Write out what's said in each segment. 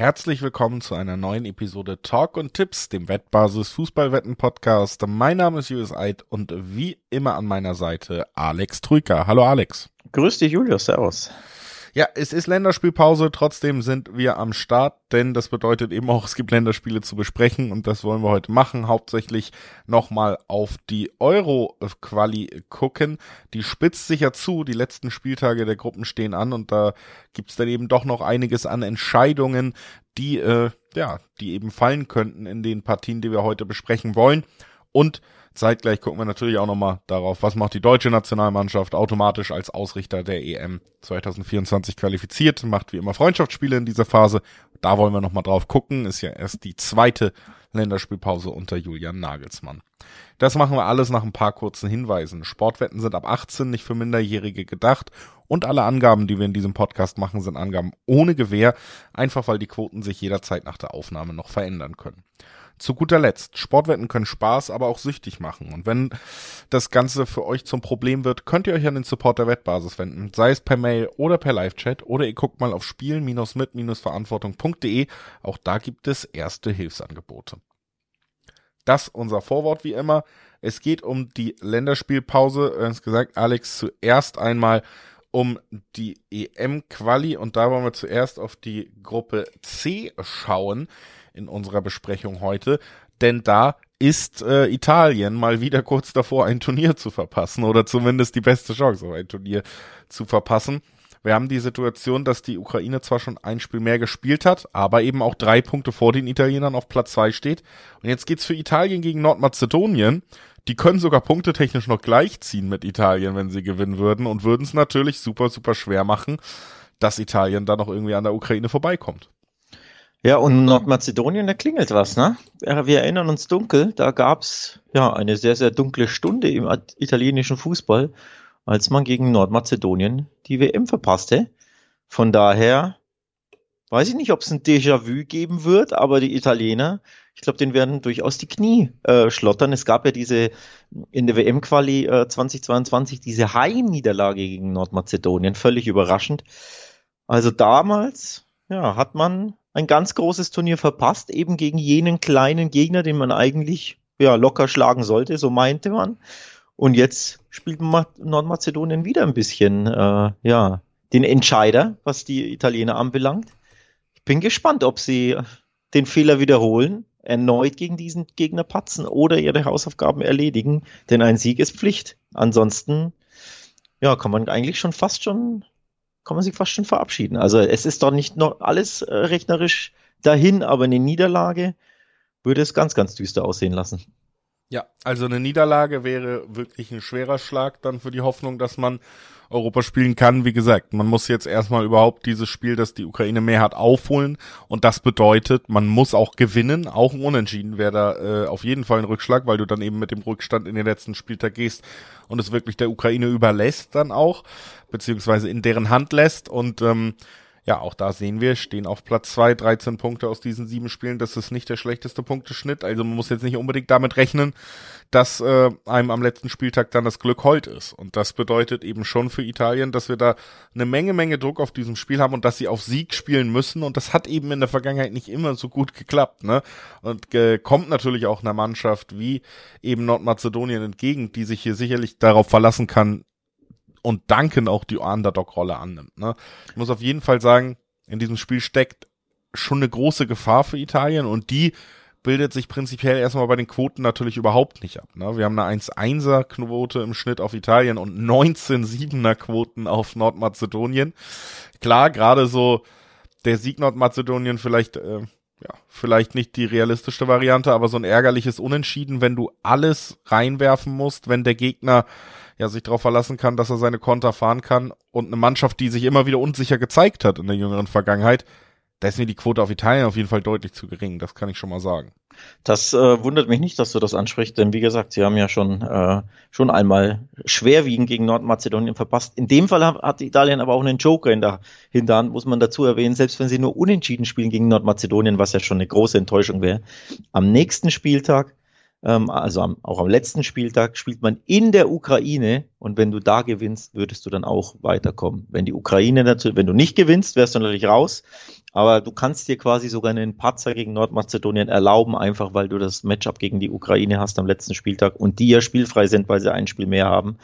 Herzlich willkommen zu einer neuen Episode Talk und Tipps, dem Wettbasis Fußballwetten Podcast. Mein Name ist Julius Eid und wie immer an meiner Seite Alex Trüker. Hallo Alex. Grüß dich Julius, servus. Ja, es ist Länderspielpause, trotzdem sind wir am Start, denn das bedeutet eben auch, es gibt Länderspiele zu besprechen und das wollen wir heute machen. Hauptsächlich nochmal auf die Euro-Quali gucken. Die spitzt sich ja zu, die letzten Spieltage der Gruppen stehen an und da gibt's dann eben doch noch einiges an Entscheidungen, die, äh, ja, die eben fallen könnten in den Partien, die wir heute besprechen wollen. Und Zeitgleich gucken wir natürlich auch nochmal darauf, was macht die deutsche Nationalmannschaft automatisch als Ausrichter der EM 2024 qualifiziert, macht wie immer Freundschaftsspiele in dieser Phase. Da wollen wir nochmal drauf gucken, ist ja erst die zweite Länderspielpause unter Julian Nagelsmann. Das machen wir alles nach ein paar kurzen Hinweisen. Sportwetten sind ab 18 nicht für Minderjährige gedacht und alle Angaben, die wir in diesem Podcast machen, sind Angaben ohne Gewähr, einfach weil die Quoten sich jederzeit nach der Aufnahme noch verändern können. Zu guter Letzt, Sportwetten können Spaß, aber auch süchtig machen. Und wenn das Ganze für euch zum Problem wird, könnt ihr euch an den Support der Wettbasis wenden, sei es per Mail oder per Live-Chat oder ihr guckt mal auf spielen-mit-verantwortung.de. Auch da gibt es erste Hilfsangebote. Das unser Vorwort wie immer. Es geht um die Länderspielpause. Ernst gesagt, Alex, zuerst einmal um die EM-Quali und da wollen wir zuerst auf die Gruppe C schauen in unserer Besprechung heute, denn da ist äh, Italien mal wieder kurz davor, ein Turnier zu verpassen oder zumindest die beste Chance auf ein Turnier zu verpassen. Wir haben die Situation, dass die Ukraine zwar schon ein Spiel mehr gespielt hat, aber eben auch drei Punkte vor den Italienern auf Platz zwei steht. Und jetzt geht's für Italien gegen Nordmazedonien. Die können sogar punktetechnisch noch gleichziehen mit Italien, wenn sie gewinnen würden und würden es natürlich super, super schwer machen, dass Italien da noch irgendwie an der Ukraine vorbeikommt. Ja, und Nordmazedonien, da klingelt was, ne? Wir erinnern uns dunkel, da gab's ja eine sehr, sehr dunkle Stunde im italienischen Fußball, als man gegen Nordmazedonien die WM verpasste. Von daher weiß ich nicht, ob es ein Déjà-vu geben wird, aber die Italiener, ich glaube, denen werden durchaus die Knie äh, schlottern. Es gab ja diese in der WM-Quali äh, 2022 diese Heimniederlage gegen Nordmazedonien, völlig überraschend. Also damals, ja, hat man ein ganz großes Turnier verpasst, eben gegen jenen kleinen Gegner, den man eigentlich ja, locker schlagen sollte, so meinte man. Und jetzt spielt Nordmazedonien wieder ein bisschen äh, ja, den Entscheider, was die Italiener anbelangt. Ich bin gespannt, ob sie den Fehler wiederholen, erneut gegen diesen Gegner patzen oder ihre Hausaufgaben erledigen, denn ein Sieg ist Pflicht. Ansonsten ja, kann man eigentlich schon fast schon kann man sich fast schon verabschieden. Also es ist doch nicht noch alles äh, rechnerisch dahin, aber eine Niederlage würde es ganz, ganz düster aussehen lassen. Ja, also eine Niederlage wäre wirklich ein schwerer Schlag dann für die Hoffnung, dass man Europa spielen kann. Wie gesagt, man muss jetzt erstmal überhaupt dieses Spiel, das die Ukraine mehr hat, aufholen. Und das bedeutet, man muss auch gewinnen. Auch ein Unentschieden wäre da äh, auf jeden Fall ein Rückschlag, weil du dann eben mit dem Rückstand in den letzten Spieltag gehst und es wirklich der Ukraine überlässt dann auch, beziehungsweise in deren Hand lässt. Und ähm, ja, auch da sehen wir, stehen auf Platz zwei, 13 Punkte aus diesen sieben Spielen. Das ist nicht der schlechteste Punkteschnitt. Also man muss jetzt nicht unbedingt damit rechnen, dass äh, einem am letzten Spieltag dann das Glück heult ist. Und das bedeutet eben schon für Italien, dass wir da eine Menge, Menge Druck auf diesem Spiel haben und dass sie auf Sieg spielen müssen. Und das hat eben in der Vergangenheit nicht immer so gut geklappt. Ne? Und äh, kommt natürlich auch einer Mannschaft wie eben Nordmazedonien entgegen, die sich hier sicherlich darauf verlassen kann, und Duncan auch die Underdog-Rolle annimmt. Ne? Ich muss auf jeden Fall sagen, in diesem Spiel steckt schon eine große Gefahr für Italien und die bildet sich prinzipiell erstmal bei den Quoten natürlich überhaupt nicht ab. Ne? Wir haben eine 1-1er Quote im Schnitt auf Italien und 19-7er Quoten auf Nordmazedonien. Klar, gerade so der Sieg Nordmazedonien vielleicht, äh, ja, vielleicht nicht die realistischste Variante, aber so ein ärgerliches Unentschieden, wenn du alles reinwerfen musst, wenn der Gegner ja sich darauf verlassen kann, dass er seine Konter fahren kann und eine Mannschaft, die sich immer wieder unsicher gezeigt hat in der jüngeren Vergangenheit, da ist mir die Quote auf Italien auf jeden Fall deutlich zu gering, das kann ich schon mal sagen. Das äh, wundert mich nicht, dass du das ansprichst, denn wie gesagt, sie haben ja schon, äh, schon einmal schwerwiegend gegen Nordmazedonien verpasst. In dem Fall hat, Italien aber auch einen Joker in der Hinterhand, muss man dazu erwähnen, selbst wenn sie nur unentschieden spielen gegen Nordmazedonien, was ja schon eine große Enttäuschung wäre. Am nächsten Spieltag ähm, also am, auch am letzten Spieltag spielt man in der Ukraine und wenn du da gewinnst, würdest du dann auch weiterkommen. Wenn die Ukraine natürlich, wenn du nicht gewinnst, wärst du natürlich raus. Aber du kannst dir quasi sogar einen Patzer gegen Nordmazedonien erlauben, einfach weil du das Matchup gegen die Ukraine hast am letzten Spieltag und die ja spielfrei sind, weil sie ein Spiel mehr haben.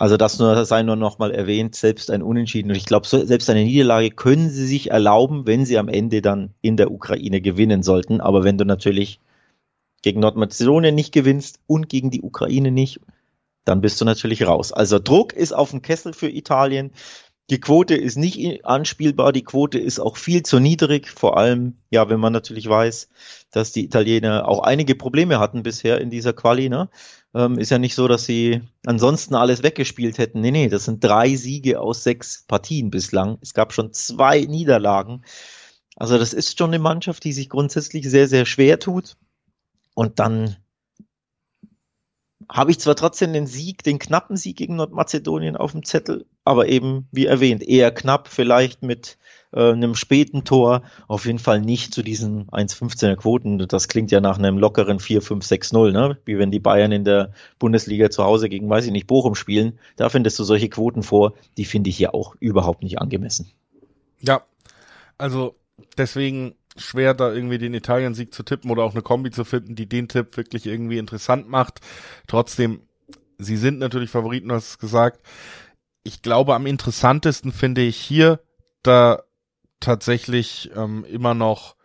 Also das nur sei nur noch mal erwähnt, selbst ein Unentschieden und ich glaube, selbst eine Niederlage können sie sich erlauben, wenn sie am Ende dann in der Ukraine gewinnen sollten. Aber wenn du natürlich gegen Nordmazedonien nicht gewinnst und gegen die Ukraine nicht, dann bist du natürlich raus. Also Druck ist auf dem Kessel für Italien. Die Quote ist nicht anspielbar, die Quote ist auch viel zu niedrig, vor allem, ja, wenn man natürlich weiß, dass die Italiener auch einige Probleme hatten bisher in dieser Quali, ne? Ähm, ist ja nicht so, dass sie ansonsten alles weggespielt hätten. Nee, nee, das sind drei Siege aus sechs Partien bislang. Es gab schon zwei Niederlagen. Also das ist schon eine Mannschaft, die sich grundsätzlich sehr, sehr schwer tut. Und dann habe ich zwar trotzdem den Sieg, den knappen Sieg gegen Nordmazedonien auf dem Zettel, aber eben, wie erwähnt, eher knapp, vielleicht mit äh, einem späten Tor, auf jeden Fall nicht zu diesen 1,15er Quoten. Das klingt ja nach einem lockeren 4-5-6-0, ne? wie wenn die Bayern in der Bundesliga zu Hause gegen, weiß ich nicht, Bochum spielen. Da findest du solche Quoten vor, die finde ich hier auch überhaupt nicht angemessen. Ja, also deswegen schwer, da irgendwie den Italien-Sieg zu tippen oder auch eine Kombi zu finden, die den Tipp wirklich irgendwie interessant macht. Trotzdem, sie sind natürlich Favoriten, du hast es gesagt. Ich glaube, am interessantesten finde ich hier da tatsächlich ähm, immer noch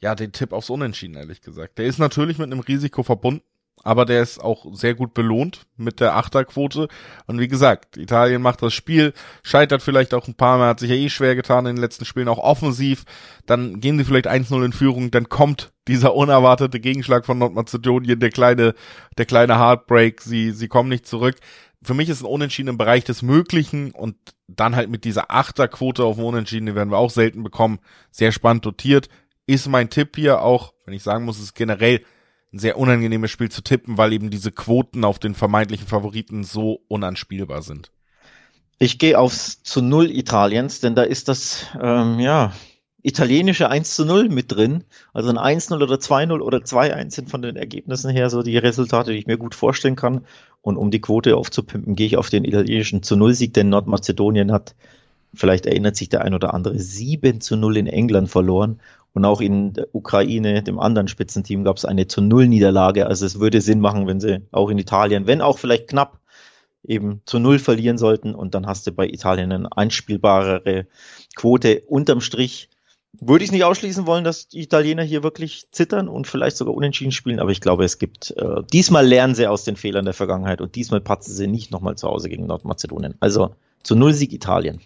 ja den Tipp aufs Unentschieden, ehrlich gesagt. Der ist natürlich mit einem Risiko verbunden, aber der ist auch sehr gut belohnt mit der Achterquote. Und wie gesagt, Italien macht das Spiel, scheitert vielleicht auch ein paar Mal, hat sich ja eh schwer getan in den letzten Spielen, auch offensiv. Dann gehen sie vielleicht 1-0 in Führung, dann kommt dieser unerwartete Gegenschlag von Nordmazedonien, der kleine, der kleine Heartbreak, sie, sie kommen nicht zurück. Für mich ist ein Unentschieden im Bereich des Möglichen und dann halt mit dieser Achterquote auf Unentschieden, die werden wir auch selten bekommen, sehr spannend dotiert. Ist mein Tipp hier auch, wenn ich sagen muss, ist generell ein sehr unangenehmes Spiel zu tippen, weil eben diese Quoten auf den vermeintlichen Favoriten so unanspielbar sind. Ich gehe aufs zu Null Italiens, denn da ist das, ähm, ja, italienische 1 zu 0 mit drin. Also ein 1-0 oder 2-0 oder 2-1 sind von den Ergebnissen her so die Resultate, die ich mir gut vorstellen kann. Und um die Quote aufzupimpen, gehe ich auf den italienischen zu Null Sieg, denn Nordmazedonien hat, vielleicht erinnert sich der ein oder andere, 7 zu 0 in England verloren. Und auch in der Ukraine, dem anderen Spitzenteam, gab es eine zu Null Niederlage. Also es würde Sinn machen, wenn sie auch in Italien, wenn auch vielleicht knapp, eben zu Null verlieren sollten. Und dann hast du bei Italien eine einspielbarere Quote. Unterm Strich würde ich nicht ausschließen wollen, dass die Italiener hier wirklich zittern und vielleicht sogar unentschieden spielen. Aber ich glaube, es gibt, äh, diesmal lernen sie aus den Fehlern der Vergangenheit und diesmal patzen sie nicht nochmal zu Hause gegen Nordmazedonien. Also zu Null Sieg Italien.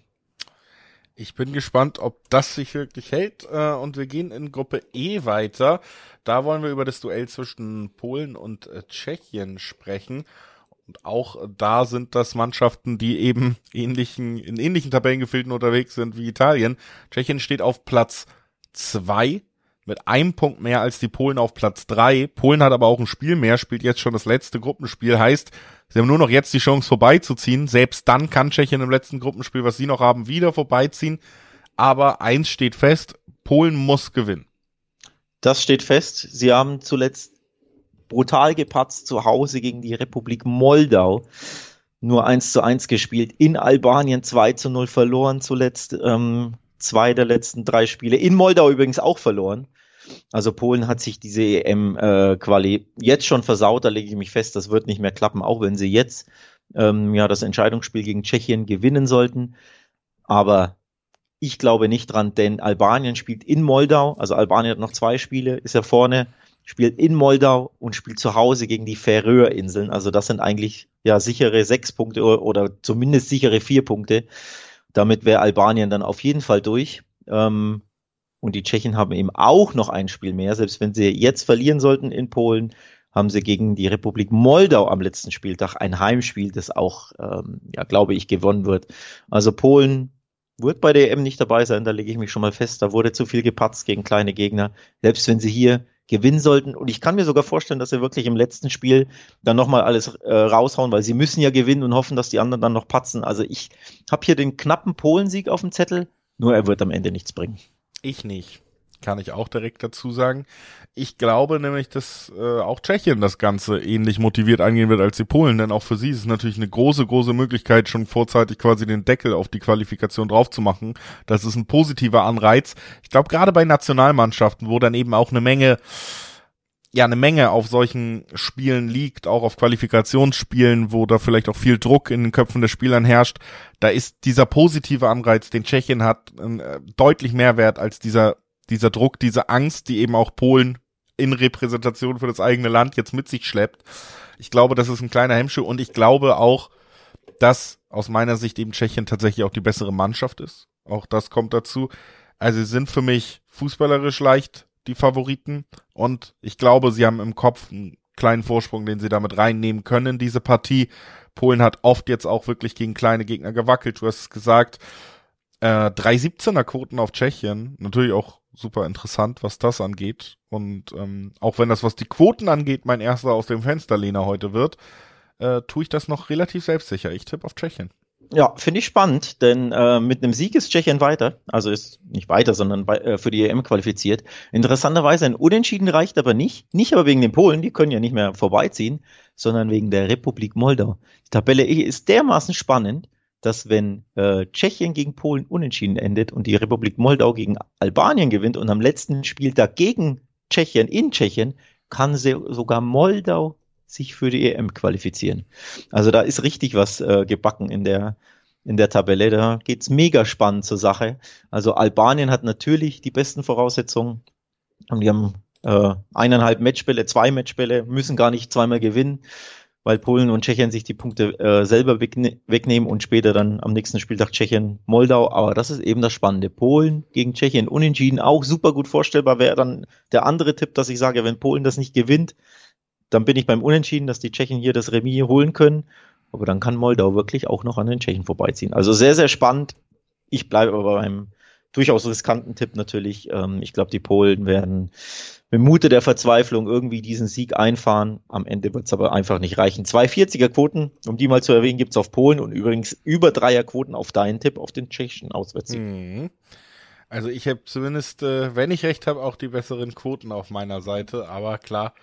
Ich bin gespannt, ob das sich wirklich hält. Äh, und wir gehen in Gruppe E weiter. Da wollen wir über das Duell zwischen Polen und äh, Tschechien sprechen. Und auch da sind das Mannschaften, die eben ähnlichen, in ähnlichen Tabellengefilden unterwegs sind wie Italien. Tschechien steht auf Platz zwei mit einem Punkt mehr als die Polen auf Platz drei. Polen hat aber auch ein Spiel mehr, spielt jetzt schon das letzte Gruppenspiel, heißt, sie haben nur noch jetzt die Chance vorbeizuziehen. Selbst dann kann Tschechien im letzten Gruppenspiel, was sie noch haben, wieder vorbeiziehen. Aber eins steht fest, Polen muss gewinnen. Das steht fest. Sie haben zuletzt brutal gepatzt zu Hause gegen die Republik Moldau. Nur eins zu eins gespielt. In Albanien 2 zu 0 verloren zuletzt. Ähm, zwei der letzten drei Spiele. In Moldau übrigens auch verloren. Also Polen hat sich diese EM-Quali äh, jetzt schon versaut, da lege ich mich fest, das wird nicht mehr klappen, auch wenn sie jetzt ähm, ja das Entscheidungsspiel gegen Tschechien gewinnen sollten. Aber ich glaube nicht dran, denn Albanien spielt in Moldau, also Albanien hat noch zwei Spiele, ist ja vorne, spielt in Moldau und spielt zu Hause gegen die Färöerinseln. Also das sind eigentlich ja sichere sechs Punkte oder zumindest sichere vier Punkte. Damit wäre Albanien dann auf jeden Fall durch. Ähm, und die Tschechen haben eben auch noch ein Spiel mehr. Selbst wenn sie jetzt verlieren sollten in Polen, haben sie gegen die Republik Moldau am letzten Spieltag ein Heimspiel, das auch, ähm, ja, glaube ich, gewonnen wird. Also Polen wird bei der EM nicht dabei sein, da lege ich mich schon mal fest. Da wurde zu viel gepatzt gegen kleine Gegner. Selbst wenn sie hier gewinnen sollten. Und ich kann mir sogar vorstellen, dass sie wirklich im letzten Spiel dann nochmal alles äh, raushauen, weil sie müssen ja gewinnen und hoffen, dass die anderen dann noch patzen. Also ich habe hier den knappen Polensieg auf dem Zettel, nur er wird am Ende nichts bringen. Ich nicht. Kann ich auch direkt dazu sagen. Ich glaube nämlich, dass äh, auch Tschechien das Ganze ähnlich motiviert angehen wird als die Polen, denn auch für sie ist es natürlich eine große, große Möglichkeit, schon vorzeitig quasi den Deckel auf die Qualifikation drauf zu machen. Das ist ein positiver Anreiz. Ich glaube, gerade bei Nationalmannschaften, wo dann eben auch eine Menge ja eine Menge auf solchen Spielen liegt, auch auf Qualifikationsspielen, wo da vielleicht auch viel Druck in den Köpfen der Spielern herrscht, da ist dieser positive Anreiz, den Tschechien hat, äh, deutlich mehr wert als dieser dieser Druck, diese Angst, die eben auch Polen in Repräsentation für das eigene Land jetzt mit sich schleppt. Ich glaube, das ist ein kleiner Hemmschuh und ich glaube auch, dass aus meiner Sicht eben Tschechien tatsächlich auch die bessere Mannschaft ist. Auch das kommt dazu. Also sie sind für mich fußballerisch leicht die Favoriten. Und ich glaube, sie haben im Kopf einen kleinen Vorsprung, den sie damit reinnehmen können, diese Partie. Polen hat oft jetzt auch wirklich gegen kleine Gegner gewackelt. Du hast es gesagt, äh, 3,17er Quoten auf Tschechien. Natürlich auch super interessant, was das angeht. Und ähm, auch wenn das, was die Quoten angeht, mein erster aus dem Fensterlehner heute wird, äh, tue ich das noch relativ selbstsicher. Ich tippe auf Tschechien. Ja, finde ich spannend, denn äh, mit einem Sieg ist Tschechien weiter, also ist nicht weiter, sondern bei, äh, für die EM qualifiziert. Interessanterweise ein Unentschieden reicht aber nicht, nicht aber wegen den Polen, die können ja nicht mehr vorbeiziehen, sondern wegen der Republik Moldau. Die Tabelle ist dermaßen spannend, dass wenn äh, Tschechien gegen Polen unentschieden endet und die Republik Moldau gegen Albanien gewinnt und am letzten Spieltag gegen Tschechien in Tschechien, kann sogar Moldau sich für die EM qualifizieren. Also da ist richtig was äh, gebacken in der in der Tabelle. Da geht's mega spannend zur Sache. Also Albanien hat natürlich die besten Voraussetzungen und die haben äh, eineinhalb Matchbälle, zwei Matchbälle, müssen gar nicht zweimal gewinnen, weil Polen und Tschechien sich die Punkte äh, selber wegne wegnehmen und später dann am nächsten Spieltag Tschechien, Moldau. Aber das ist eben das Spannende. Polen gegen Tschechien unentschieden, auch super gut vorstellbar wäre dann der andere Tipp, dass ich sage, wenn Polen das nicht gewinnt, dann bin ich beim Unentschieden, dass die Tschechen hier das Remis holen können. Aber dann kann Moldau wirklich auch noch an den Tschechen vorbeiziehen. Also sehr, sehr spannend. Ich bleibe aber beim durchaus riskanten Tipp natürlich. Ähm, ich glaube, die Polen werden mit Mute der Verzweiflung irgendwie diesen Sieg einfahren. Am Ende wird es aber einfach nicht reichen. 240er Quoten, um die mal zu erwähnen, gibt's auf Polen und übrigens über Dreier Quoten auf deinen Tipp auf den tschechischen Auswärtssieg. Mhm. Also ich habe zumindest, äh, wenn ich recht habe, auch die besseren Quoten auf meiner Seite. Aber klar,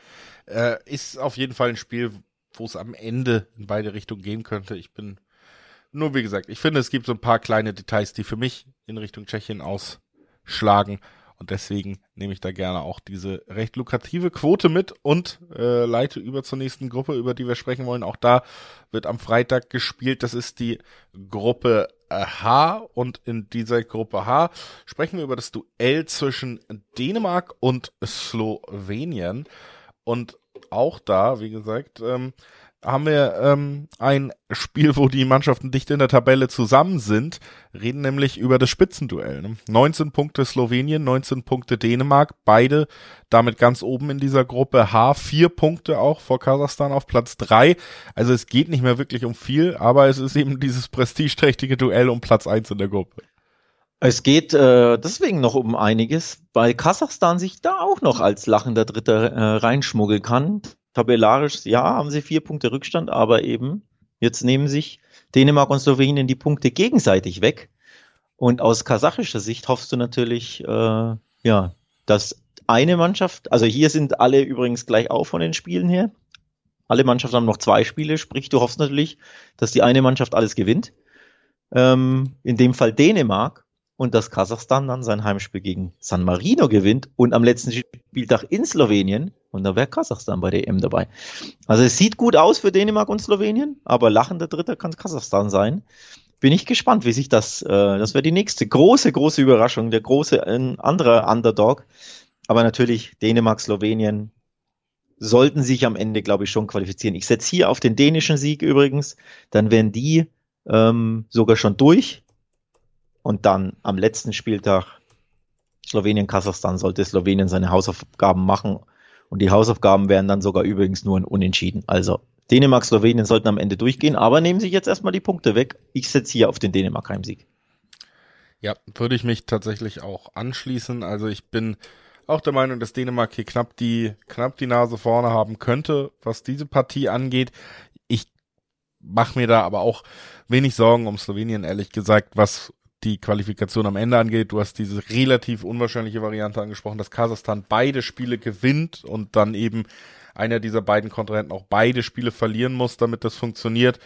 äh, ist auf jeden Fall ein Spiel, wo es am Ende in beide Richtungen gehen könnte. Ich bin nur, wie gesagt, ich finde, es gibt so ein paar kleine Details, die für mich in Richtung Tschechien ausschlagen. Und deswegen nehme ich da gerne auch diese recht lukrative Quote mit und äh, leite über zur nächsten Gruppe, über die wir sprechen wollen. Auch da wird am Freitag gespielt. Das ist die Gruppe H. Und in dieser Gruppe H sprechen wir über das Duell zwischen Dänemark und Slowenien. Und auch da, wie gesagt, ähm, haben wir ähm, ein Spiel, wo die Mannschaften dicht in der Tabelle zusammen sind, reden nämlich über das Spitzenduell. Ne? 19 Punkte Slowenien, 19 Punkte Dänemark, beide damit ganz oben in dieser Gruppe H, vier Punkte auch vor Kasachstan auf Platz drei. Also es geht nicht mehr wirklich um viel, aber es ist eben dieses prestigeträchtige Duell um Platz eins in der Gruppe. Es geht äh, deswegen noch um einiges, weil Kasachstan sich da auch noch als lachender Dritter äh, reinschmuggeln kann. Tabellarisch, ja, haben sie vier Punkte Rückstand, aber eben, jetzt nehmen sich Dänemark und Slowenien die Punkte gegenseitig weg. Und aus kasachischer Sicht hoffst du natürlich, äh, ja, dass eine Mannschaft, also hier sind alle übrigens gleich auf von den Spielen her. Alle Mannschaften haben noch zwei Spiele, sprich, du hoffst natürlich, dass die eine Mannschaft alles gewinnt. Ähm, in dem Fall Dänemark und dass Kasachstan dann sein Heimspiel gegen San Marino gewinnt und am letzten Spieltag in Slowenien und da wäre Kasachstan bei der EM dabei. Also es sieht gut aus für Dänemark und Slowenien, aber lachender Dritter kann Kasachstan sein. Bin ich gespannt, wie sich das, äh, das wäre die nächste große, große Überraschung, der große ein anderer Underdog. Aber natürlich Dänemark, Slowenien sollten sich am Ende, glaube ich, schon qualifizieren. Ich setze hier auf den dänischen Sieg übrigens, dann wären die ähm, sogar schon durch und dann am letzten Spieltag Slowenien, Kasachstan sollte Slowenien seine Hausaufgaben machen. Und die Hausaufgaben wären dann sogar übrigens nur ein Unentschieden. Also Dänemark, Slowenien sollten am Ende durchgehen, aber nehmen sich jetzt erstmal die Punkte weg. Ich setze hier auf den Dänemark Heimsieg. Ja, würde ich mich tatsächlich auch anschließen. Also ich bin auch der Meinung, dass Dänemark hier knapp die, knapp die Nase vorne haben könnte, was diese Partie angeht. Ich mache mir da aber auch wenig Sorgen um Slowenien, ehrlich gesagt, was die Qualifikation am Ende angeht. Du hast diese relativ unwahrscheinliche Variante angesprochen, dass Kasachstan beide Spiele gewinnt und dann eben einer dieser beiden Kontrahenten auch beide Spiele verlieren muss, damit das funktioniert.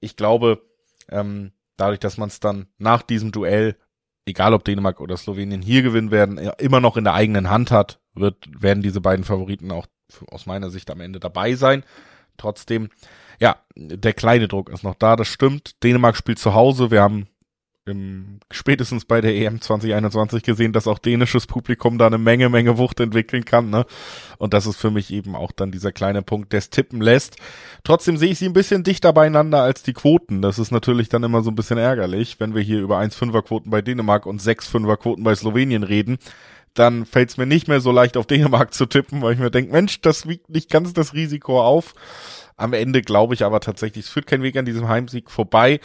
Ich glaube, ähm, dadurch, dass man es dann nach diesem Duell, egal ob Dänemark oder Slowenien hier gewinnen werden, immer noch in der eigenen Hand hat, wird, werden diese beiden Favoriten auch aus meiner Sicht am Ende dabei sein. Trotzdem, ja, der kleine Druck ist noch da, das stimmt. Dänemark spielt zu Hause. Wir haben im, spätestens bei der EM 2021 gesehen, dass auch dänisches Publikum da eine Menge, Menge Wucht entwickeln kann, ne? Und das ist für mich eben auch dann dieser kleine Punkt, der es tippen lässt. Trotzdem sehe ich sie ein bisschen dichter beieinander als die Quoten. Das ist natürlich dann immer so ein bisschen ärgerlich, wenn wir hier über 1,5er Quoten bei Dänemark und 6,5er Quoten bei Slowenien reden. Dann fällt es mir nicht mehr so leicht auf Dänemark zu tippen, weil ich mir denke, Mensch, das wiegt nicht ganz das Risiko auf. Am Ende glaube ich aber tatsächlich, es führt kein Weg an diesem Heimsieg vorbei.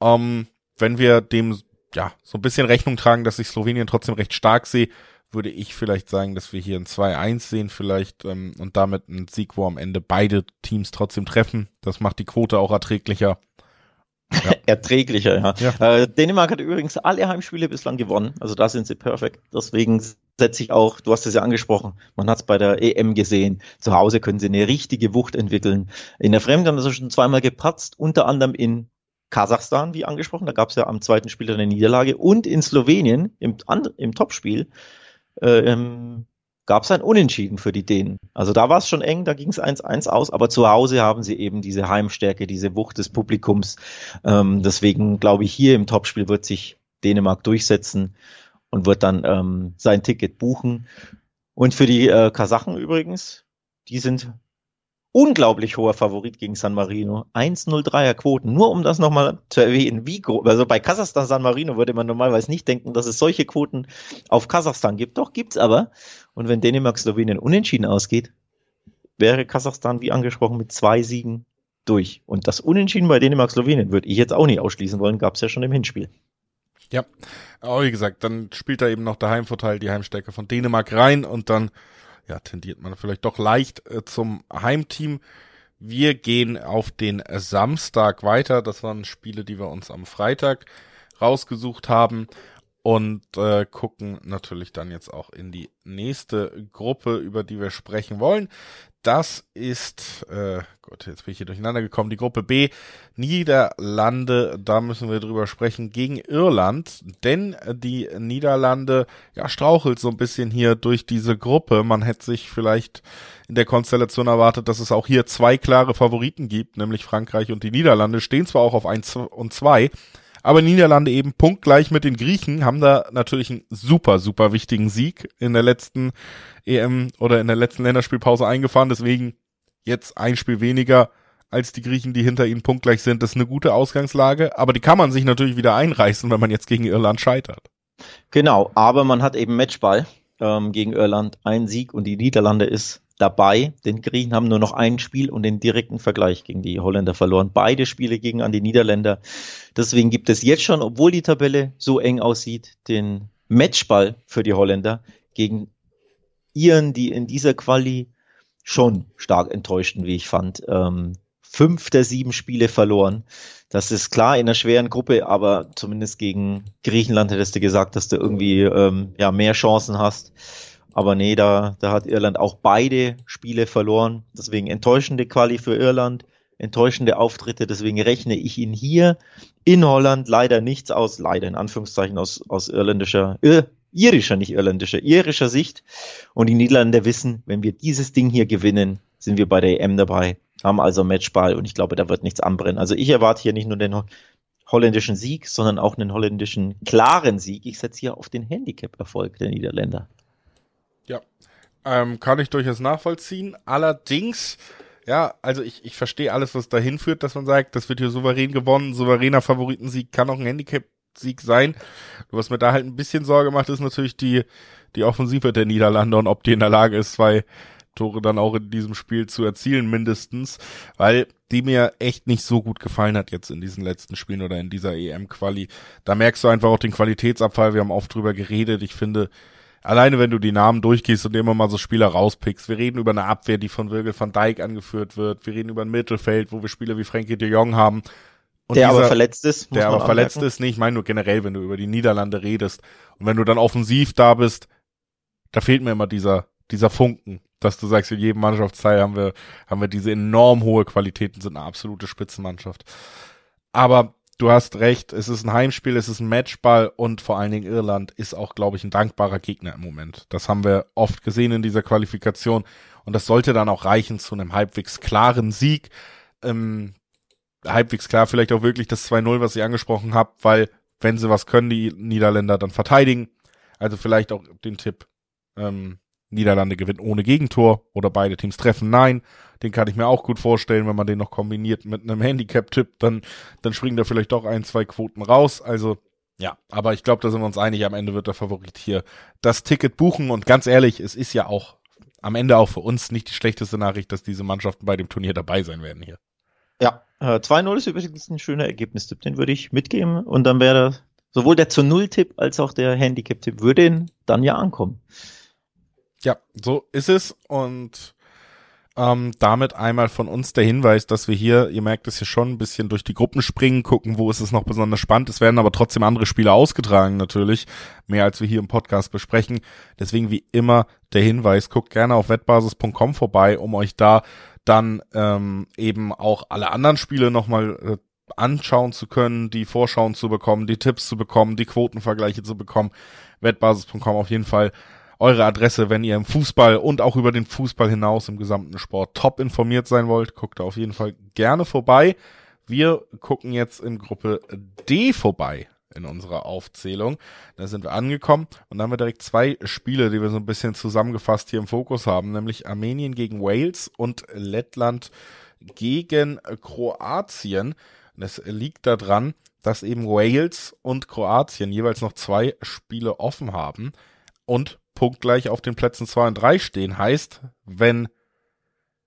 Ähm, wenn wir dem ja so ein bisschen Rechnung tragen, dass ich Slowenien trotzdem recht stark sehe, würde ich vielleicht sagen, dass wir hier ein 2-1 sehen vielleicht ähm, und damit ein Sieg, wo am Ende beide Teams trotzdem treffen. Das macht die Quote auch erträglicher. Ja. erträglicher, ja. ja. Äh, Dänemark hat übrigens alle Heimspiele bislang gewonnen, also da sind sie perfekt. Deswegen setze ich auch, du hast es ja angesprochen, man hat es bei der EM gesehen, zu Hause können sie eine richtige Wucht entwickeln. In der Fremde haben sie schon zweimal gepatzt, unter anderem in Kasachstan, wie angesprochen, da gab es ja am zweiten Spiel eine Niederlage und in Slowenien im, im Topspiel äh, ähm, gab es ein Unentschieden für die Dänen. Also da war es schon eng, da ging es 1-1 aus, aber zu Hause haben sie eben diese Heimstärke, diese Wucht des Publikums. Ähm, deswegen glaube ich, hier im Topspiel wird sich Dänemark durchsetzen und wird dann ähm, sein Ticket buchen. Und für die äh, Kasachen übrigens, die sind unglaublich hoher Favorit gegen San Marino. 1-0-3er Quoten. Nur um das nochmal zu erwähnen, wie groß, also bei Kasachstan San Marino würde man normalerweise nicht denken, dass es solche Quoten auf Kasachstan gibt. Doch, gibt's aber. Und wenn Dänemark Slowenien unentschieden ausgeht, wäre Kasachstan, wie angesprochen, mit zwei Siegen durch. Und das Unentschieden bei Dänemark Slowenien würde ich jetzt auch nicht ausschließen wollen, gab's ja schon im Hinspiel. Ja, aber wie gesagt, dann spielt da eben noch der Heimvorteil, die Heimstärke von Dänemark rein und dann ja, tendiert man vielleicht doch leicht äh, zum Heimteam. Wir gehen auf den Samstag weiter. Das waren Spiele, die wir uns am Freitag rausgesucht haben und äh, gucken natürlich dann jetzt auch in die nächste Gruppe, über die wir sprechen wollen. Das ist, äh, Gott, jetzt bin ich hier durcheinander gekommen, die Gruppe B, Niederlande, da müssen wir drüber sprechen, gegen Irland, denn die Niederlande, ja, strauchelt so ein bisschen hier durch diese Gruppe. Man hätte sich vielleicht in der Konstellation erwartet, dass es auch hier zwei klare Favoriten gibt, nämlich Frankreich und die Niederlande, stehen zwar auch auf eins und zwei, aber Niederlande eben punktgleich mit den Griechen, haben da natürlich einen super, super wichtigen Sieg in der letzten EM oder in der letzten Länderspielpause eingefahren. Deswegen jetzt ein Spiel weniger als die Griechen, die hinter ihnen punktgleich sind. Das ist eine gute Ausgangslage, aber die kann man sich natürlich wieder einreißen, wenn man jetzt gegen Irland scheitert. Genau, aber man hat eben Matchball ähm, gegen Irland, ein Sieg und die Niederlande ist dabei. Den Griechen haben nur noch ein Spiel und den direkten Vergleich gegen die Holländer verloren. Beide Spiele gegen an die Niederländer. Deswegen gibt es jetzt schon, obwohl die Tabelle so eng aussieht, den Matchball für die Holländer gegen Iren, die in dieser Quali schon stark enttäuschten, wie ich fand. Ähm, fünf der sieben Spiele verloren. Das ist klar in einer schweren Gruppe, aber zumindest gegen Griechenland hättest du gesagt, dass du irgendwie ähm, ja mehr Chancen hast. Aber nee, da, da hat Irland auch beide Spiele verloren. Deswegen enttäuschende Quali für Irland, enttäuschende Auftritte. Deswegen rechne ich ihn hier in Holland leider nichts aus, leider in Anführungszeichen aus, aus irländischer, äh, irischer, nicht irländischer, irischer Sicht. Und die Niederländer wissen, wenn wir dieses Ding hier gewinnen, sind wir bei der EM dabei, haben also Matchball und ich glaube, da wird nichts anbrennen. Also ich erwarte hier nicht nur den holländischen Sieg, sondern auch einen holländischen klaren Sieg. Ich setze hier auf den Handicap-Erfolg der Niederländer. Ähm, kann ich durchaus nachvollziehen. Allerdings, ja, also ich, ich verstehe alles, was dahin führt, dass man sagt, das wird hier souverän gewonnen, souveräner Favoritensieg kann auch ein Handicap-Sieg sein. Was mir da halt ein bisschen Sorge macht, ist natürlich die, die Offensive der Niederlande und ob die in der Lage ist, zwei Tore dann auch in diesem Spiel zu erzielen, mindestens, weil die mir echt nicht so gut gefallen hat jetzt in diesen letzten Spielen oder in dieser EM-Quali. Da merkst du einfach auch den Qualitätsabfall. Wir haben oft drüber geredet. Ich finde, alleine wenn du die Namen durchgehst und immer mal so Spieler rauspickst, wir reden über eine Abwehr, die von Virgil van Dijk angeführt wird, wir reden über ein Mittelfeld, wo wir Spieler wie Frankie de Jong haben. Und der dieser, aber verletzt ist. der aber verletzt ist, nee, ich meine nur generell, wenn du über die Niederlande redest. Und wenn du dann offensiv da bist, da fehlt mir immer dieser, dieser Funken, dass du sagst, in jedem Mannschaftsteil haben wir, haben wir diese enorm hohe Qualitäten, sind eine absolute Spitzenmannschaft. Aber du hast recht, es ist ein Heimspiel, es ist ein Matchball und vor allen Dingen Irland ist auch, glaube ich, ein dankbarer Gegner im Moment. Das haben wir oft gesehen in dieser Qualifikation und das sollte dann auch reichen zu einem halbwegs klaren Sieg. Ähm, halbwegs klar vielleicht auch wirklich das 2-0, was ich angesprochen habe, weil wenn sie was können, die Niederländer dann verteidigen. Also vielleicht auch den Tipp, ähm, Niederlande gewinnt ohne Gegentor oder beide Teams treffen nein. Den kann ich mir auch gut vorstellen, wenn man den noch kombiniert mit einem Handicap-Tipp, dann, dann springen da vielleicht doch ein, zwei Quoten raus. Also ja, aber ich glaube, da sind wir uns einig, am Ende wird der Favorit hier das Ticket buchen und ganz ehrlich, es ist ja auch am Ende auch für uns nicht die schlechteste Nachricht, dass diese Mannschaften bei dem Turnier dabei sein werden hier. Ja, äh, 2-0 ist übrigens ein schöner Ergebnistipp, den würde ich mitgeben und dann wäre sowohl der zu Null-Tipp als auch der Handicap-Tipp würde dann ja ankommen. Ja, so ist es und ähm, damit einmal von uns der Hinweis, dass wir hier, ihr merkt es hier schon, ein bisschen durch die Gruppen springen, gucken, wo ist es noch besonders spannend. Es werden aber trotzdem andere Spiele ausgetragen, natürlich, mehr als wir hier im Podcast besprechen. Deswegen wie immer der Hinweis, guckt gerne auf wettbasis.com vorbei, um euch da dann ähm, eben auch alle anderen Spiele nochmal äh, anschauen zu können, die Vorschauen zu bekommen, die Tipps zu bekommen, die Quotenvergleiche zu bekommen. Wettbasis.com auf jeden Fall eure Adresse, wenn ihr im Fußball und auch über den Fußball hinaus im gesamten Sport top informiert sein wollt. Guckt da auf jeden Fall gerne vorbei. Wir gucken jetzt in Gruppe D vorbei in unserer Aufzählung. Da sind wir angekommen und dann haben wir direkt zwei Spiele, die wir so ein bisschen zusammengefasst hier im Fokus haben, nämlich Armenien gegen Wales und Lettland gegen Kroatien. Das liegt daran, dass eben Wales und Kroatien jeweils noch zwei Spiele offen haben und punktgleich auf den Plätzen 2 und 3 stehen. Heißt, wenn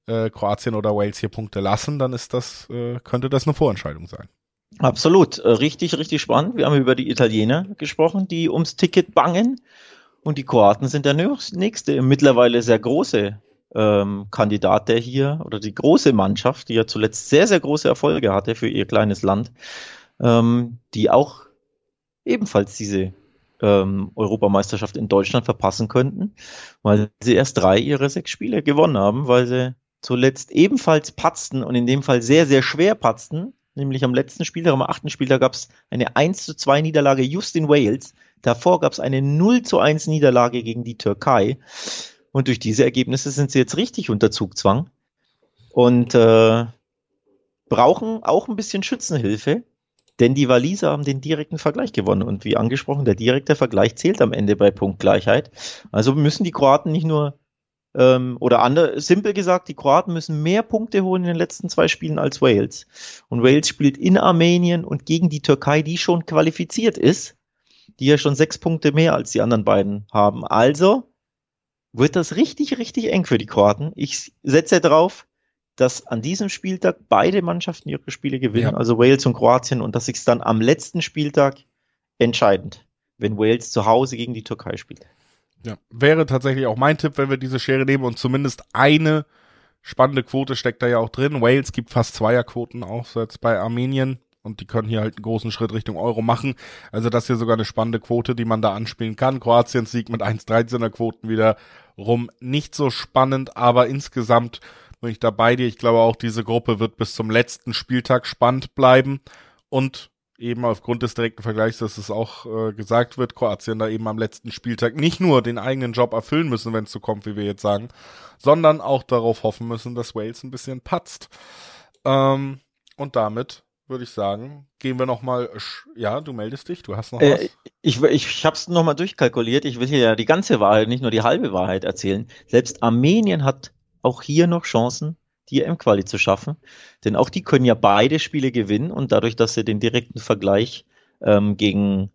äh, Kroatien oder Wales hier Punkte lassen, dann ist das, äh, könnte das eine Vorentscheidung sein. Absolut, äh, richtig, richtig spannend. Wir haben über die Italiener gesprochen, die ums Ticket bangen. Und die Kroaten sind der nächste, mittlerweile sehr große ähm, Kandidat, der hier, oder die große Mannschaft, die ja zuletzt sehr, sehr große Erfolge hatte für ihr kleines Land, ähm, die auch ebenfalls diese ähm, Europameisterschaft in Deutschland verpassen könnten, weil sie erst drei ihrer sechs Spiele gewonnen haben, weil sie zuletzt ebenfalls patzten und in dem Fall sehr, sehr schwer patzten. Nämlich am letzten Spieltag, am achten Spieltag gab es eine 1 zu 2 Niederlage just in Wales. Davor gab es eine 0 zu 1 Niederlage gegen die Türkei. Und durch diese Ergebnisse sind sie jetzt richtig unter Zugzwang und äh, brauchen auch ein bisschen Schützenhilfe. Denn die Waliser haben den direkten Vergleich gewonnen. Und wie angesprochen, der direkte Vergleich zählt am Ende bei Punktgleichheit. Also müssen die Kroaten nicht nur, ähm, oder andere, simpel gesagt, die Kroaten müssen mehr Punkte holen in den letzten zwei Spielen als Wales. Und Wales spielt in Armenien und gegen die Türkei, die schon qualifiziert ist, die ja schon sechs Punkte mehr als die anderen beiden haben. Also wird das richtig, richtig eng für die Kroaten. Ich setze darauf, dass an diesem Spieltag beide Mannschaften ihre Spiele gewinnen, ja. also Wales und Kroatien, und dass sich dann am letzten Spieltag entscheidend, wenn Wales zu Hause gegen die Türkei spielt. Ja, wäre tatsächlich auch mein Tipp, wenn wir diese Schere nehmen und zumindest eine spannende Quote steckt da ja auch drin. Wales gibt fast Zweierquoten auch jetzt bei Armenien und die können hier halt einen großen Schritt Richtung Euro machen. Also das hier sogar eine spannende Quote, die man da anspielen kann. Kroatiens Sieg mit 1,13er Quoten wieder rum. Nicht so spannend, aber insgesamt bin ich da bei dir. Ich glaube auch, diese Gruppe wird bis zum letzten Spieltag spannend bleiben und eben aufgrund des direkten Vergleichs, dass es auch äh, gesagt wird, Kroatien da eben am letzten Spieltag nicht nur den eigenen Job erfüllen müssen, wenn es so kommt, wie wir jetzt sagen, sondern auch darauf hoffen müssen, dass Wales ein bisschen patzt. Ähm, und damit würde ich sagen, gehen wir nochmal, ja, du meldest dich, du hast noch äh, was. Ich, ich, ich habe es nochmal durchkalkuliert, ich will hier ja die ganze Wahrheit, nicht nur die halbe Wahrheit erzählen. Selbst Armenien hat auch hier noch Chancen, die EM-Quali zu schaffen. Denn auch die können ja beide Spiele gewinnen und dadurch, dass sie den direkten Vergleich ähm, gegen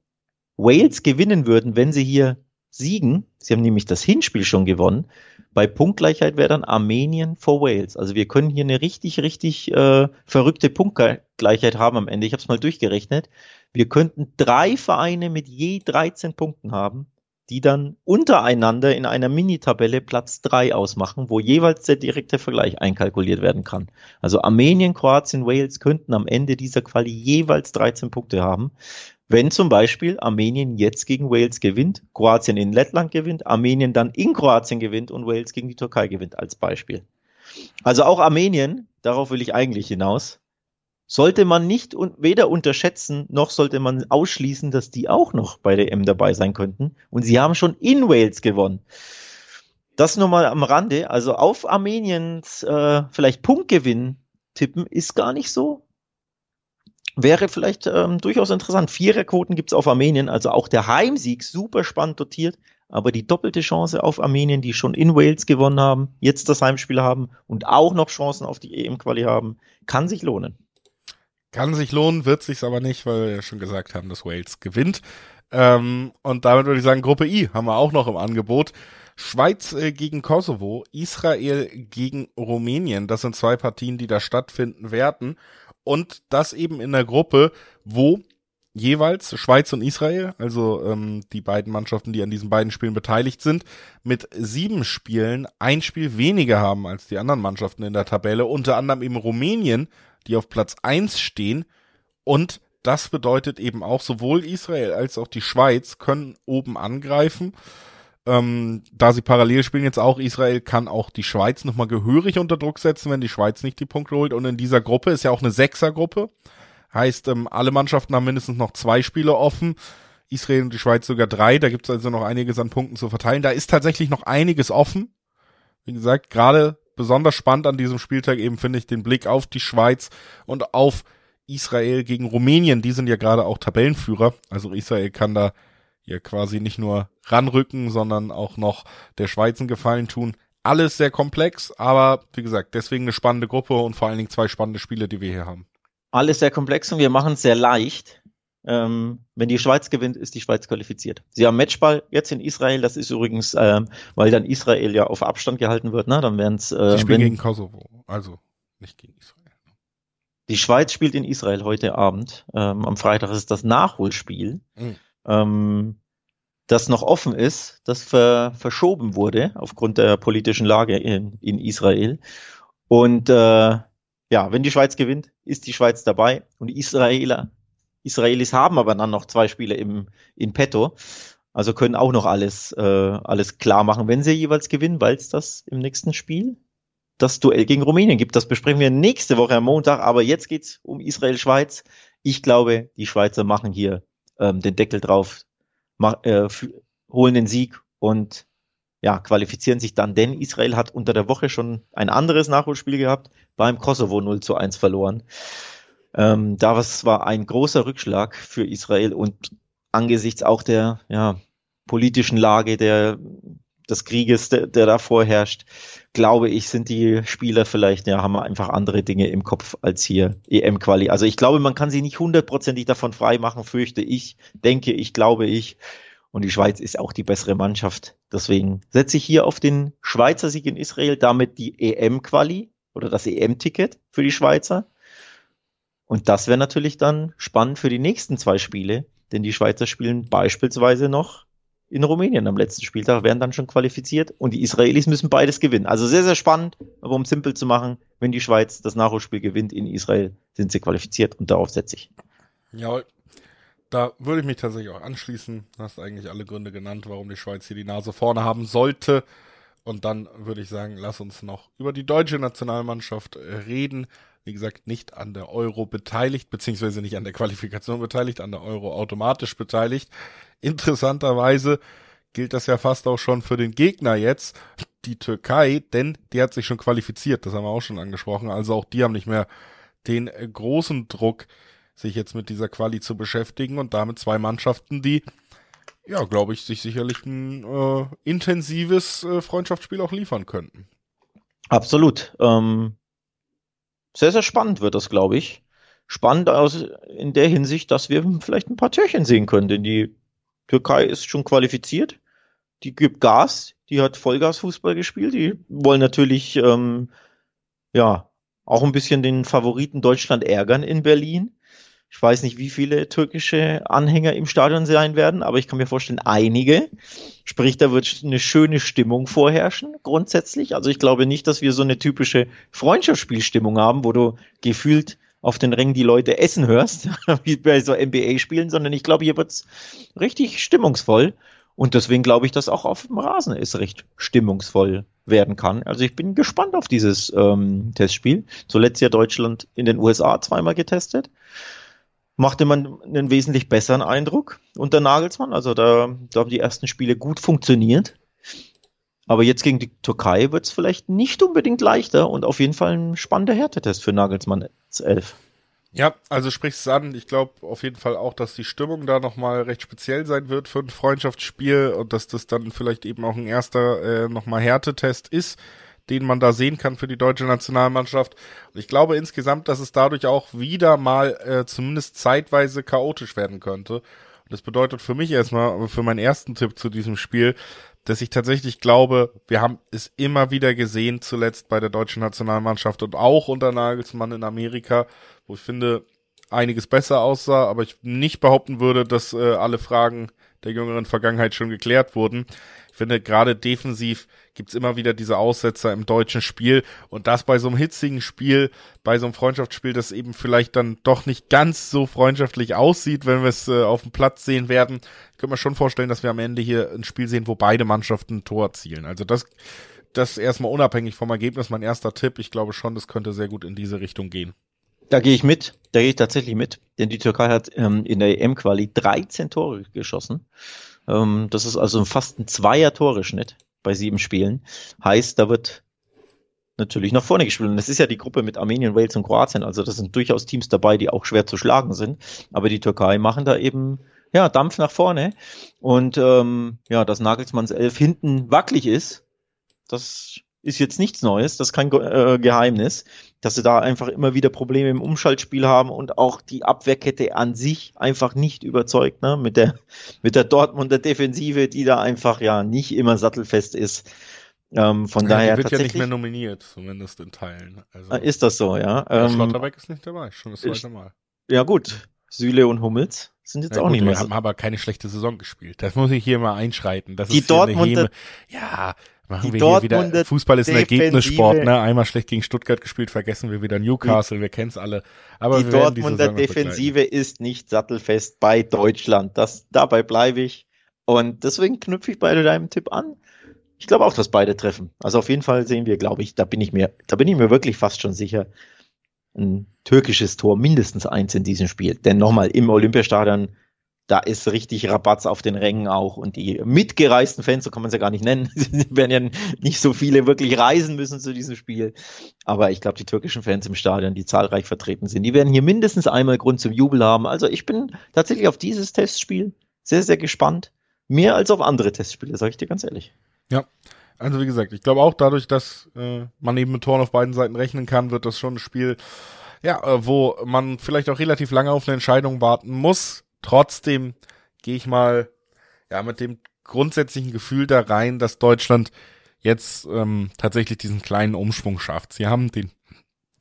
Wales gewinnen würden, wenn sie hier siegen, sie haben nämlich das Hinspiel schon gewonnen, bei Punktgleichheit wäre dann Armenien vor Wales. Also wir können hier eine richtig, richtig äh, verrückte Punktgleichheit haben am Ende. Ich habe es mal durchgerechnet. Wir könnten drei Vereine mit je 13 Punkten haben die dann untereinander in einer Mini-Tabelle Platz drei ausmachen, wo jeweils der direkte Vergleich einkalkuliert werden kann. Also Armenien, Kroatien, Wales könnten am Ende dieser Quali jeweils 13 Punkte haben. Wenn zum Beispiel Armenien jetzt gegen Wales gewinnt, Kroatien in Lettland gewinnt, Armenien dann in Kroatien gewinnt und Wales gegen die Türkei gewinnt als Beispiel. Also auch Armenien, darauf will ich eigentlich hinaus, sollte man nicht und weder unterschätzen, noch sollte man ausschließen, dass die auch noch bei der M dabei sein könnten. Und sie haben schon in Wales gewonnen. Das nur mal am Rande. Also auf Armeniens äh, vielleicht Punktgewinn tippen ist gar nicht so. Wäre vielleicht ähm, durchaus interessant. Viererquoten gibt's auf Armenien, also auch der Heimsieg super spannend dotiert, aber die doppelte Chance auf Armenien, die schon in Wales gewonnen haben, jetzt das Heimspiel haben und auch noch Chancen auf die EM-Quali haben, kann sich lohnen. Kann sich lohnen, wird sich's aber nicht, weil wir ja schon gesagt haben, dass Wales gewinnt. Ähm, und damit würde ich sagen, Gruppe I haben wir auch noch im Angebot. Schweiz äh, gegen Kosovo, Israel gegen Rumänien. Das sind zwei Partien, die da stattfinden werden. Und das eben in der Gruppe, wo jeweils Schweiz und Israel, also ähm, die beiden Mannschaften, die an diesen beiden Spielen beteiligt sind, mit sieben Spielen ein Spiel weniger haben als die anderen Mannschaften in der Tabelle. Unter anderem eben Rumänien die auf Platz eins stehen. Und das bedeutet eben auch, sowohl Israel als auch die Schweiz können oben angreifen. Ähm, da sie parallel spielen jetzt auch, Israel kann auch die Schweiz nochmal gehörig unter Druck setzen, wenn die Schweiz nicht die Punkte holt. Und in dieser Gruppe ist ja auch eine Sechsergruppe. Heißt, ähm, alle Mannschaften haben mindestens noch zwei Spiele offen. Israel und die Schweiz sogar drei. Da gibt es also noch einiges an Punkten zu verteilen. Da ist tatsächlich noch einiges offen. Wie gesagt, gerade besonders spannend an diesem Spieltag eben finde ich den Blick auf die Schweiz und auf Israel gegen Rumänien. Die sind ja gerade auch Tabellenführer. Also Israel kann da ja quasi nicht nur ranrücken, sondern auch noch der Schweiz einen Gefallen tun. Alles sehr komplex, aber wie gesagt, deswegen eine spannende Gruppe und vor allen Dingen zwei spannende Spiele, die wir hier haben. Alles sehr komplex und wir machen es sehr leicht. Ähm, wenn die Schweiz gewinnt, ist die Schweiz qualifiziert. Sie haben Matchball jetzt in Israel. Das ist übrigens, ähm, weil dann Israel ja auf Abstand gehalten wird. Ne? Dann werden es. Äh, Sie spielen wenn, gegen Kosovo, also nicht gegen Israel. Die Schweiz spielt in Israel heute Abend. Ähm, am Freitag ist das Nachholspiel, mhm. ähm, das noch offen ist, das ver verschoben wurde aufgrund der politischen Lage in, in Israel. Und äh, ja, wenn die Schweiz gewinnt, ist die Schweiz dabei und die Israeler Israelis haben aber dann noch zwei Spiele im, in petto. Also können auch noch alles, äh, alles klar machen, wenn sie jeweils gewinnen, weil es das im nächsten Spiel das Duell gegen Rumänien gibt. Das besprechen wir nächste Woche am Montag. Aber jetzt geht's um Israel-Schweiz. Ich glaube, die Schweizer machen hier ähm, den Deckel drauf, mach, äh, holen den Sieg und ja, qualifizieren sich dann, denn Israel hat unter der Woche schon ein anderes Nachholspiel gehabt, beim Kosovo 0 zu 1 verloren. Ähm, da war ein großer Rückschlag für Israel und angesichts auch der ja, politischen Lage, der des Krieges, der, der da vorherrscht, glaube ich, sind die Spieler vielleicht, ja, haben einfach andere Dinge im Kopf als hier EM-Quali. Also ich glaube, man kann sie nicht hundertprozentig davon frei machen, fürchte ich, denke ich, glaube ich. Und die Schweiz ist auch die bessere Mannschaft. Deswegen setze ich hier auf den Schweizer Sieg in Israel, damit die EM-Quali oder das EM-Ticket für die Schweizer. Und das wäre natürlich dann spannend für die nächsten zwei Spiele, denn die Schweizer spielen beispielsweise noch in Rumänien am letzten Spieltag, werden dann schon qualifiziert und die Israelis müssen beides gewinnen. Also sehr, sehr spannend, aber um simpel zu machen, wenn die Schweiz das Nachholspiel gewinnt in Israel, sind sie qualifiziert und darauf setze ich. Ja, da würde ich mich tatsächlich auch anschließen. Du hast eigentlich alle Gründe genannt, warum die Schweiz hier die Nase vorne haben sollte. Und dann würde ich sagen, lass uns noch über die deutsche Nationalmannschaft reden wie gesagt, nicht an der Euro beteiligt, beziehungsweise nicht an der Qualifikation beteiligt, an der Euro automatisch beteiligt. Interessanterweise gilt das ja fast auch schon für den Gegner jetzt, die Türkei, denn die hat sich schon qualifiziert, das haben wir auch schon angesprochen. Also auch die haben nicht mehr den großen Druck, sich jetzt mit dieser Quali zu beschäftigen und damit zwei Mannschaften, die, ja, glaube ich, sich sicherlich ein äh, intensives äh, Freundschaftsspiel auch liefern könnten. Absolut. Ähm, sehr, sehr spannend wird das, glaube ich. Spannend aus, in der Hinsicht, dass wir vielleicht ein paar Türchen sehen können, denn die Türkei ist schon qualifiziert. Die gibt Gas, die hat Vollgasfußball gespielt. Die wollen natürlich, ähm, ja, auch ein bisschen den Favoriten Deutschland ärgern in Berlin. Ich weiß nicht, wie viele türkische Anhänger im Stadion sein werden, aber ich kann mir vorstellen, einige. Sprich, da wird eine schöne Stimmung vorherrschen, grundsätzlich. Also ich glaube nicht, dass wir so eine typische Freundschaftsspielstimmung haben, wo du gefühlt auf den Rängen die Leute essen hörst, wie bei so NBA-Spielen, sondern ich glaube, hier wird's richtig stimmungsvoll. Und deswegen glaube ich, dass auch auf dem Rasen es recht stimmungsvoll werden kann. Also ich bin gespannt auf dieses ähm, Testspiel. Zuletzt ja Deutschland in den USA zweimal getestet machte man einen wesentlich besseren Eindruck unter Nagelsmann. Also da, da haben die ersten Spiele gut funktioniert. Aber jetzt gegen die Türkei wird es vielleicht nicht unbedingt leichter und auf jeden Fall ein spannender Härtetest für Nagelsmann 11. Ja, also sprichst es an. Ich glaube auf jeden Fall auch, dass die Stimmung da nochmal recht speziell sein wird für ein Freundschaftsspiel und dass das dann vielleicht eben auch ein erster äh, nochmal Härtetest ist den man da sehen kann für die deutsche Nationalmannschaft. Und ich glaube insgesamt, dass es dadurch auch wieder mal äh, zumindest zeitweise chaotisch werden könnte. Und das bedeutet für mich erstmal, für meinen ersten Tipp zu diesem Spiel, dass ich tatsächlich glaube, wir haben es immer wieder gesehen, zuletzt bei der deutschen Nationalmannschaft und auch unter Nagelsmann in Amerika, wo ich finde, einiges besser aussah, aber ich nicht behaupten würde, dass äh, alle Fragen der jüngeren Vergangenheit schon geklärt wurden. Ich finde, gerade defensiv gibt's immer wieder diese Aussetzer im deutschen Spiel und das bei so einem hitzigen Spiel, bei so einem Freundschaftsspiel, das eben vielleicht dann doch nicht ganz so freundschaftlich aussieht, wenn wir es äh, auf dem Platz sehen werden, können wir schon vorstellen, dass wir am Ende hier ein Spiel sehen, wo beide Mannschaften ein Tor zielen. Also das, das erstmal unabhängig vom Ergebnis, mein erster Tipp. Ich glaube schon, das könnte sehr gut in diese Richtung gehen. Da gehe ich mit, da gehe ich tatsächlich mit, denn die Türkei hat ähm, in der EM-Quali 13 Tore geschossen. Ähm, das ist also fast ein Zweier-Tore-Schnitt bei sieben Spielen. Heißt, da wird natürlich nach vorne gespielt. Und das ist ja die Gruppe mit Armenien, Wales und Kroatien. Also das sind durchaus Teams dabei, die auch schwer zu schlagen sind. Aber die Türkei machen da eben ja Dampf nach vorne. Und ähm, ja, dass Nagelsmanns Elf hinten wackelig ist, das ist jetzt nichts Neues, das ist kein äh, Geheimnis, dass sie da einfach immer wieder Probleme im Umschaltspiel haben und auch die Abwehrkette an sich einfach nicht überzeugt, ne? Mit der, mit der Dortmunder Defensive, die da einfach ja nicht immer sattelfest ist. Ähm, von ja, daher die wird ja nicht mehr nominiert, zumindest in Teilen. Also, ah, ist das so, ja? Ähm, Schlotterbeck ist nicht dabei, schon das zweite Mal. Ja gut, Süle und Hummels sind jetzt ja, auch gut, nicht mehr. Wir haben aber keine schlechte Saison gespielt. Das muss ich hier mal einschreiten. Das die ist Dortmunder, ja, Machen wir hier wieder, Fußball ist ein Ergebnissport, ne? Einmal schlecht gegen Stuttgart gespielt, vergessen wir wieder Newcastle, wir kennen es alle. Aber die Dortmunder Defensive ist nicht sattelfest bei Deutschland. Das, dabei bleibe ich. Und deswegen knüpfe ich bei deinem Tipp an. Ich glaube auch, dass beide treffen. Also auf jeden Fall sehen wir, glaube ich, da bin ich mir, da bin ich mir wirklich fast schon sicher, ein türkisches Tor, mindestens eins in diesem Spiel. Denn nochmal, im Olympiastadion da ist richtig Rabatz auf den Rängen auch. Und die mitgereisten Fans, so kann man es ja gar nicht nennen, werden ja nicht so viele wirklich reisen müssen zu diesem Spiel. Aber ich glaube, die türkischen Fans im Stadion, die zahlreich vertreten sind, die werden hier mindestens einmal Grund zum Jubel haben. Also ich bin tatsächlich auf dieses Testspiel sehr, sehr gespannt. Mehr als auf andere Testspiele, sage ich dir ganz ehrlich. Ja. Also wie gesagt, ich glaube auch dadurch, dass äh, man eben mit Toren auf beiden Seiten rechnen kann, wird das schon ein Spiel, ja, äh, wo man vielleicht auch relativ lange auf eine Entscheidung warten muss Trotzdem gehe ich mal ja mit dem grundsätzlichen Gefühl da rein, dass Deutschland jetzt ähm, tatsächlich diesen kleinen Umschwung schafft. Sie haben den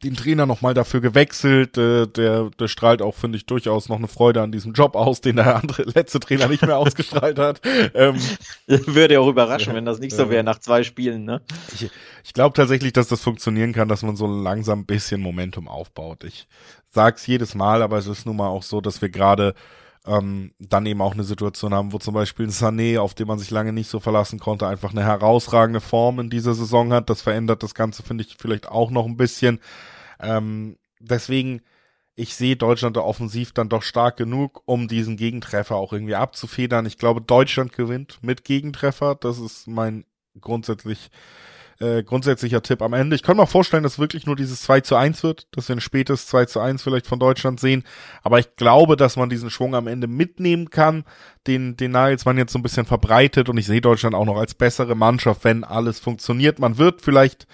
den Trainer nochmal dafür gewechselt. Äh, der, der strahlt auch, finde ich, durchaus noch eine Freude an diesem Job aus, den der andere letzte Trainer nicht mehr ausgestrahlt hat. Ähm, Würde auch überraschen, ja, wenn das nicht so wäre nach zwei Spielen. Ne? Ich, ich glaube tatsächlich, dass das funktionieren kann, dass man so langsam ein bisschen Momentum aufbaut. Ich sag's jedes Mal, aber es ist nun mal auch so, dass wir gerade ähm, dann eben auch eine Situation haben, wo zum Beispiel ein Sané, auf den man sich lange nicht so verlassen konnte, einfach eine herausragende Form in dieser Saison hat. Das verändert das Ganze, finde ich, vielleicht auch noch ein bisschen. Ähm, deswegen, ich sehe Deutschland offensiv dann doch stark genug, um diesen Gegentreffer auch irgendwie abzufedern. Ich glaube, Deutschland gewinnt mit Gegentreffer. Das ist mein grundsätzlich äh, grundsätzlicher Tipp am Ende. Ich kann mir vorstellen, dass wirklich nur dieses 2 zu 1 wird, dass wir ein spätes 2 zu 1 vielleicht von Deutschland sehen. Aber ich glaube, dass man diesen Schwung am Ende mitnehmen kann, den, den Nagelsmann jetzt so ein bisschen verbreitet und ich sehe Deutschland auch noch als bessere Mannschaft, wenn alles funktioniert. Man wird vielleicht,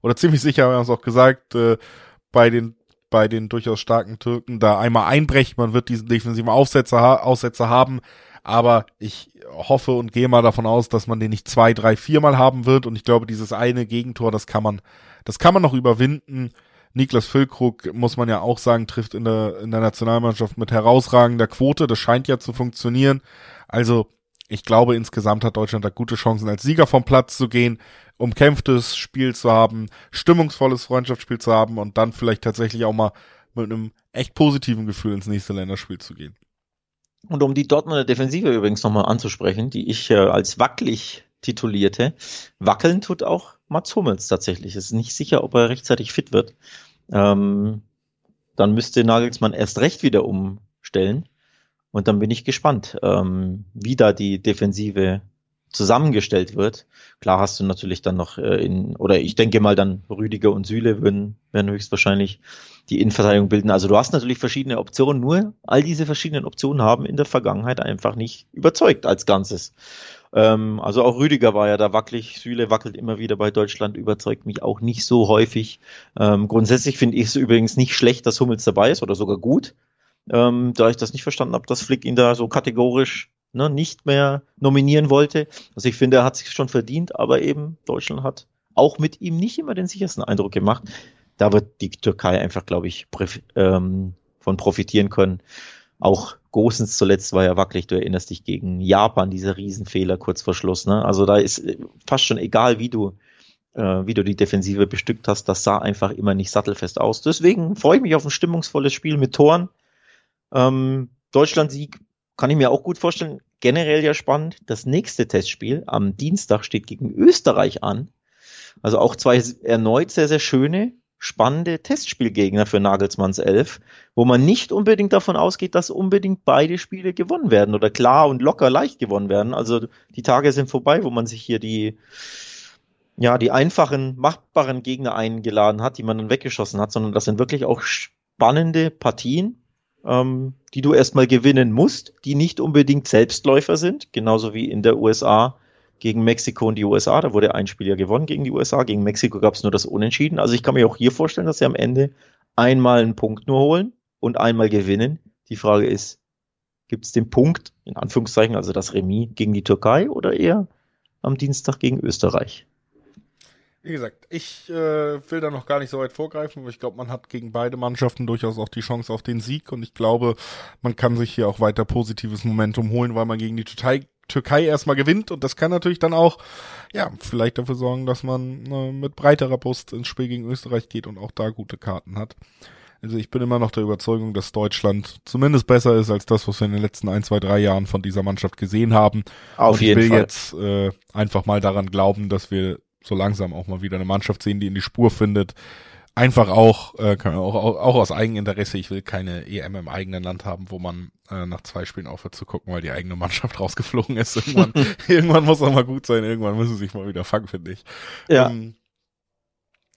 oder ziemlich sicher, wir haben es auch gesagt, äh, bei den bei den durchaus starken Türken da einmal einbrechen. Man wird diesen defensiven Aufsetzer, Aussetzer haben. Aber ich hoffe und gehe mal davon aus, dass man den nicht zwei, drei, viermal haben wird. Und ich glaube, dieses eine Gegentor, das kann man, das kann man noch überwinden, Niklas Füllkrug, muss man ja auch sagen, trifft in der, in der Nationalmannschaft mit herausragender Quote. Das scheint ja zu funktionieren. Also, ich glaube, insgesamt hat Deutschland da gute Chancen, als Sieger vom Platz zu gehen, umkämpftes Spiel zu haben, stimmungsvolles Freundschaftsspiel zu haben und dann vielleicht tatsächlich auch mal mit einem echt positiven Gefühl ins nächste Länderspiel zu gehen. Und um die Dortmunder Defensive übrigens nochmal anzusprechen, die ich äh, als wackelig titulierte, wackeln tut auch Mats Hummels tatsächlich. Es ist nicht sicher, ob er rechtzeitig fit wird. Ähm, dann müsste Nagelsmann erst recht wieder umstellen. Und dann bin ich gespannt, ähm, wie da die Defensive zusammengestellt wird. Klar hast du natürlich dann noch äh, in, oder ich denke mal dann Rüdiger und Süle würden, werden höchstwahrscheinlich die Innenverteidigung bilden. Also du hast natürlich verschiedene Optionen, nur all diese verschiedenen Optionen haben in der Vergangenheit einfach nicht überzeugt als Ganzes. Ähm, also auch Rüdiger war ja da wackelig, Süle wackelt immer wieder bei Deutschland, überzeugt mich auch nicht so häufig. Ähm, grundsätzlich finde ich es übrigens nicht schlecht, dass Hummels dabei ist oder sogar gut. Ähm, da ich das nicht verstanden habe, dass Flick ihn da so kategorisch ne, nicht mehr nominieren wollte. Also ich finde, er hat sich schon verdient, aber eben Deutschland hat auch mit ihm nicht immer den sichersten Eindruck gemacht. Da wird die Türkei einfach, glaube ich, ähm, von profitieren können. Auch Gosens zuletzt war ja wackelig, du erinnerst dich gegen Japan, dieser Riesenfehler kurz vor Schluss. Ne? Also da ist äh, fast schon egal, wie du, äh, wie du die Defensive bestückt hast, das sah einfach immer nicht sattelfest aus. Deswegen freue ich mich auf ein stimmungsvolles Spiel mit Toren. Ähm, Deutschland-Sieg kann ich mir auch gut vorstellen. Generell ja spannend. Das nächste Testspiel am Dienstag steht gegen Österreich an. Also auch zwei erneut sehr, sehr schöne, spannende Testspielgegner für Nagelsmanns Elf, wo man nicht unbedingt davon ausgeht, dass unbedingt beide Spiele gewonnen werden oder klar und locker leicht gewonnen werden. Also die Tage sind vorbei, wo man sich hier die, ja, die einfachen, machbaren Gegner eingeladen hat, die man dann weggeschossen hat, sondern das sind wirklich auch spannende Partien ähm, die du erstmal gewinnen musst, die nicht unbedingt Selbstläufer sind, genauso wie in der USA gegen Mexiko und die USA. Da wurde ein Spiel ja gewonnen gegen die USA. Gegen Mexiko gab es nur das Unentschieden. Also ich kann mir auch hier vorstellen, dass sie am Ende einmal einen Punkt nur holen und einmal gewinnen. Die Frage ist, gibt es den Punkt, in Anführungszeichen, also das Remis gegen die Türkei oder eher am Dienstag gegen Österreich? Wie gesagt, ich äh, will da noch gar nicht so weit vorgreifen, aber ich glaube, man hat gegen beide Mannschaften durchaus auch die Chance auf den Sieg und ich glaube, man kann sich hier auch weiter positives Momentum holen, weil man gegen die Türkei, Türkei erstmal gewinnt und das kann natürlich dann auch, ja, vielleicht dafür sorgen, dass man äh, mit breiterer Brust ins Spiel gegen Österreich geht und auch da gute Karten hat. Also ich bin immer noch der Überzeugung, dass Deutschland zumindest besser ist als das, was wir in den letzten ein, zwei, drei Jahren von dieser Mannschaft gesehen haben. Auf und jeden ich will Fall. jetzt äh, einfach mal daran glauben, dass wir so langsam auch mal wieder eine Mannschaft sehen, die in die Spur findet. Einfach auch, äh, auch, auch, auch aus Eigeninteresse. Ich will keine EM im eigenen Land haben, wo man äh, nach zwei Spielen aufhört zu gucken, weil die eigene Mannschaft rausgeflogen ist. Irgendwann, irgendwann muss auch mal gut sein. Irgendwann müssen sie sich mal wieder fangen, finde ich. Ja. Ähm,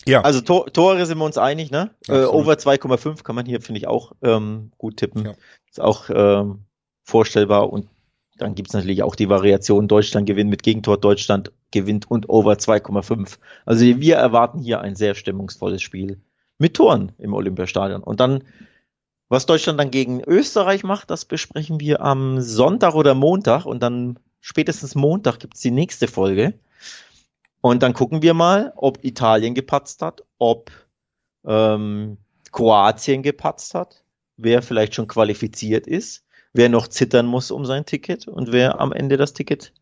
ja. Also Tor, Tore sind wir uns einig, ne? Äh, over 2,5 kann man hier, finde ich, auch ähm, gut tippen. Ja. Ist auch ähm, vorstellbar und dann gibt's natürlich auch die Variation Deutschland gewinnt mit Gegentor, Deutschland gewinnt und over 2,5. Also wir erwarten hier ein sehr stimmungsvolles Spiel mit Toren im Olympiastadion. Und dann, was Deutschland dann gegen Österreich macht, das besprechen wir am Sonntag oder Montag und dann spätestens Montag gibt's die nächste Folge. Und dann gucken wir mal, ob Italien gepatzt hat, ob ähm, Kroatien gepatzt hat, wer vielleicht schon qualifiziert ist wer noch zittern muss um sein Ticket und wer am Ende das Ticket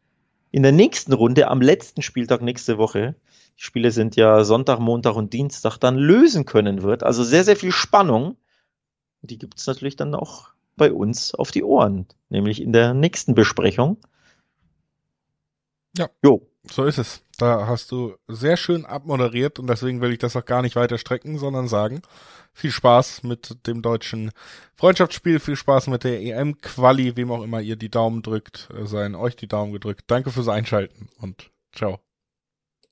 in der nächsten Runde, am letzten Spieltag nächste Woche, die Spiele sind ja Sonntag, Montag und Dienstag, dann lösen können wird. Also sehr, sehr viel Spannung. Die gibt es natürlich dann auch bei uns auf die Ohren, nämlich in der nächsten Besprechung. Ja. Jo. So ist es. Da hast du sehr schön abmoderiert und deswegen will ich das auch gar nicht weiter strecken, sondern sagen, viel Spaß mit dem deutschen Freundschaftsspiel, viel Spaß mit der EM-Quali, wem auch immer ihr die Daumen drückt, äh, seien euch die Daumen gedrückt. Danke fürs Einschalten und ciao.